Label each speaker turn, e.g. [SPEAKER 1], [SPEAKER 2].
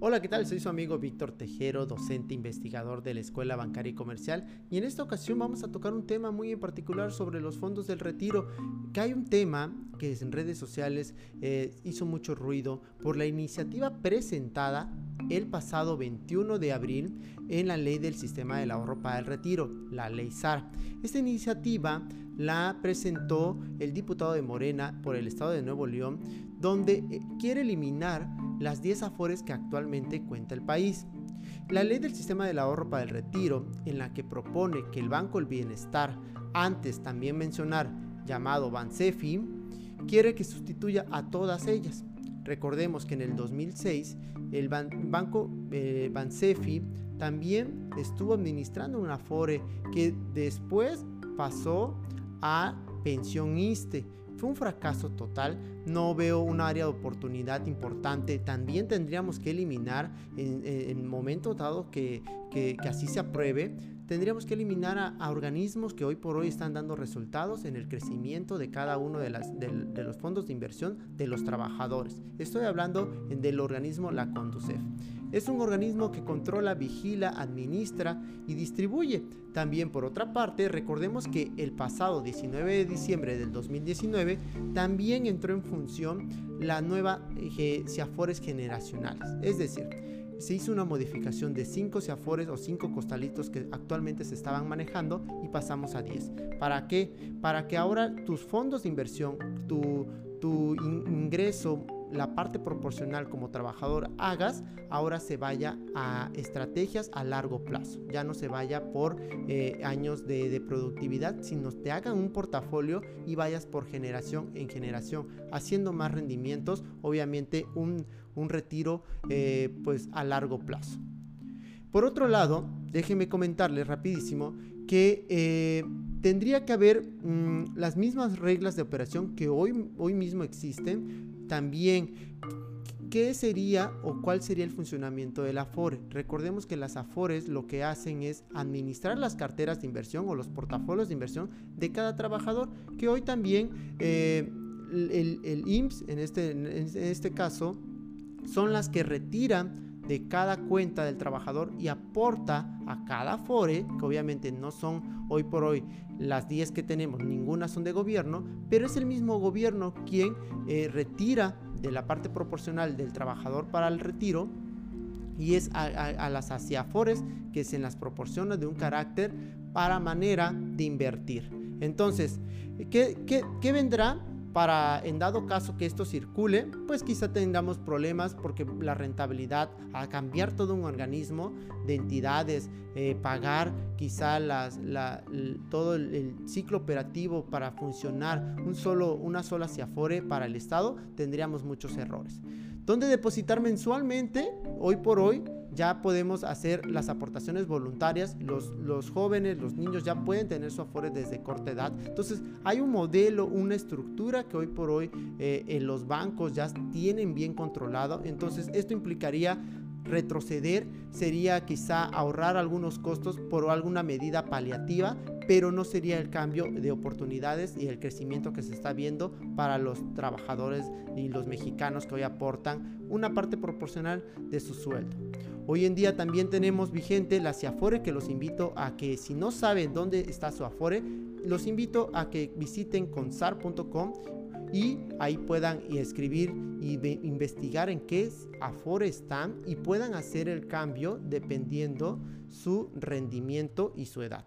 [SPEAKER 1] Hola, ¿qué tal? Soy su amigo Víctor Tejero, docente investigador de la Escuela Bancaria y Comercial y en esta ocasión vamos a tocar un tema muy en particular sobre los fondos del retiro, que hay un tema que en redes sociales eh, hizo mucho ruido por la iniciativa presentada el pasado 21 de abril en la ley del sistema del ahorro para el retiro, la ley SAR. Esta iniciativa la presentó el diputado de Morena por el estado de Nuevo León, donde eh, quiere eliminar las 10 afores que actualmente cuenta el país. La ley del sistema del ahorro para el retiro, en la que propone que el Banco del Bienestar, antes también mencionar llamado Bansefi, quiere que sustituya a todas ellas. Recordemos que en el 2006 el Banco eh, Bansefi también estuvo administrando una Afore que después pasó a Pensión ISTE fue un fracaso total, no veo un área de oportunidad importante. También tendríamos que eliminar en, el momento dado que, que, así se apruebe, tendríamos que eliminar a, organismos que hoy por hoy están dando resultados en el crecimiento de cada uno de, los fondos de inversión de los trabajadores. Estoy hablando del organismo la Conducef. Es un organismo que controla, vigila, administra y distribuye. También por otra parte, recordemos que el pasado 19 de diciembre del 2019 también entró en función la nueva eh, CIAFORES generacionales. Es decir, se hizo una modificación de 5 CIAFORES o 5 costalitos que actualmente se estaban manejando y pasamos a 10. ¿Para qué? Para que ahora tus fondos de inversión, tu, tu ingreso la parte proporcional como trabajador hagas, ahora se vaya a estrategias a largo plazo. Ya no se vaya por eh, años de, productividad, sino te hagan un portafolio y vayas por generación en generación, haciendo más rendimientos, obviamente un, retiro eh, pues a largo plazo. Por otro lado, déjenme comentarles rapidísimo que eh, tendría que haber mm, las mismas reglas de operación que hoy, hoy mismo existen, también, ¿qué sería o cuál sería el funcionamiento del Afore? Recordemos que las Afores lo que hacen es administrar las carteras de inversión o los portafolios de inversión de cada trabajador, que hoy también eh, el, el, IMSS, en este, en este caso, son las que retiran de cada cuenta del trabajador y aporta a cada FORE, que obviamente no son hoy por hoy las 10 que tenemos, ninguna son de gobierno, pero es el mismo gobierno quien eh, retira de la parte proporcional del trabajador para el retiro y es a, las ASIAFORES que se las proporciona de un carácter para manera de invertir. Entonces, ¿qué, qué, qué vendrá? Para en dado caso que esto circule, pues quizá tengamos problemas porque la rentabilidad a cambiar todo un organismo de entidades, eh, pagar quizá las, todo el, ciclo operativo para funcionar un solo, una sola CIAFORE para el Estado, tendríamos muchos errores. ¿Dónde depositar mensualmente? Hoy por hoy ya podemos hacer las aportaciones voluntarias, los, los jóvenes, los niños ya pueden tener su Afore desde corta edad. Entonces hay un modelo, una estructura que hoy por hoy eh, en los bancos ya tienen bien controlado. Entonces esto implicaría retroceder, sería quizá ahorrar algunos costos por alguna medida paliativa, pero no sería el cambio de oportunidades y el crecimiento que se está viendo para los trabajadores y los mexicanos que hoy aportan una parte proporcional de su sueldo. Hoy en día también tenemos vigente la CIAFORE que los invito a que si no saben dónde está su Afore, los invito a que visiten consar.com y ahí puedan escribir y investigar en qué Afore están y puedan hacer el cambio dependiendo su rendimiento y su edad.